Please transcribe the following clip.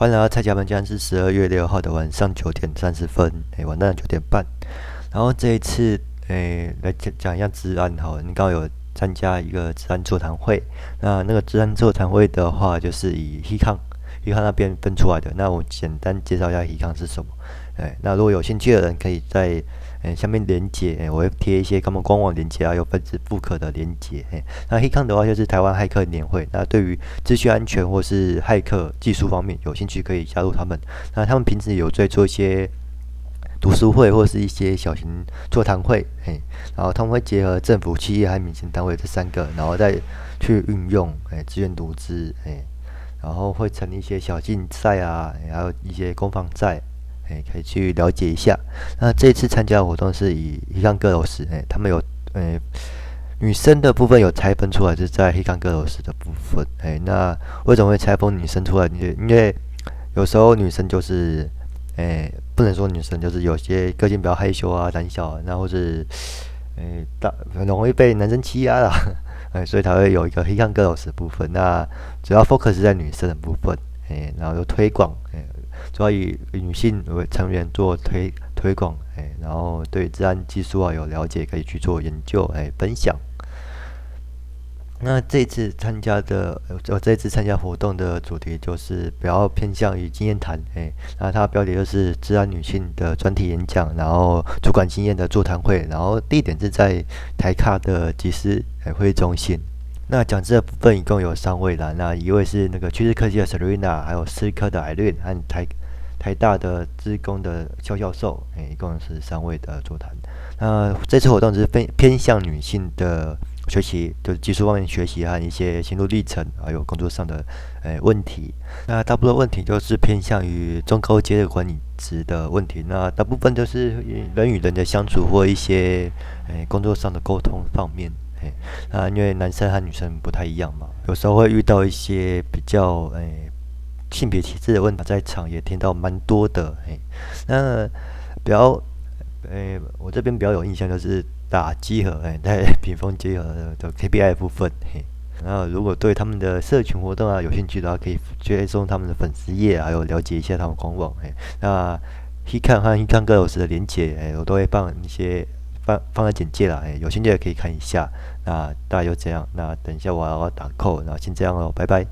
欢迎来到蔡家门，今天是十二月六号的晚上九点三十分，哎，晚上九点半。然后这一次，哎，来讲讲一下治安好了，你刚好有参加一个治安座谈会。那那个治安座谈会的话，就是以 HECON，HECON 那边分出来的。那我简单介绍一下 HECON 是什么。哎，那如果有兴趣的人，可以在。诶，下面连接，诶，我会贴一些他们官网连接啊，有分子复刻的连接。诶，那 HECON 的话就是台湾骇客年会。那对于资讯安全或是骇客技术方面有兴趣，可以加入他们。那他们平时有在做一些读书会或是一些小型座谈会。诶，然后他们会结合政府、企业和民间单位这三个，然后再去运用诶资源独资。诶，然后会成立一些小竞赛啊，还有一些攻防赛。诶，可以去了解一下。那这次参加的活动是以 HECON Girls，诶，他们有诶女生的部分有拆分出来，就是在 HECON Girls 的部分。诶，那为什么会拆分女生出来？因为因为有时候女生就是诶，不能说女生就是有些个性比较害羞啊、胆小啊，然后是诶大很容易被男生欺压啦，诶，所以才会有一个 HECON Girls 的部分。那主要 focus 在女生的部分，诶，然后有推广，主要以女性为成员做推推广，哎，然后对治安技术啊有了解，可以去做研究，哎，分享。那这次参加的，我这次参加活动的主题就是比较偏向于经验谈，哎，那它的标题就是治安女性的专题演讲，然后主管经验的座谈会，然后地点是在台卡的集思会议中心。那讲这部分一共有三位啦，那一位是那个趋势科技的 Serena，还有思科的 i r e n 和台台大的资工的肖教授，诶，一共是三位的座谈。那这次活动是偏偏向女性的学习，就是技术方面学习和一些心路历程，还有工作上的诶问题。那大部分问题就是偏向于中高阶的管理职的问题。那大部分都是人与人的相处或一些诶工作上的沟通方面。哎，那因为男生和女生不太一样嘛，有时候会遇到一些比较哎性别歧视的问题，在场也听到蛮多的。嘿，那比较哎，我这边比较有印象就是打集合，哎，在 屏风集合的 KPI 部分。嘿，然后如果对他们的社群活动啊有兴趣的话，可以追踪他们的粉丝页，还有了解一下他们官网。嘿，那 He Can 和 he can girls 的连结，哎，我都会放一些。放放在简介了，哎，有兴趣的可以看一下。那大概就这样，那等一下我要打 call，那先这样喽，拜拜。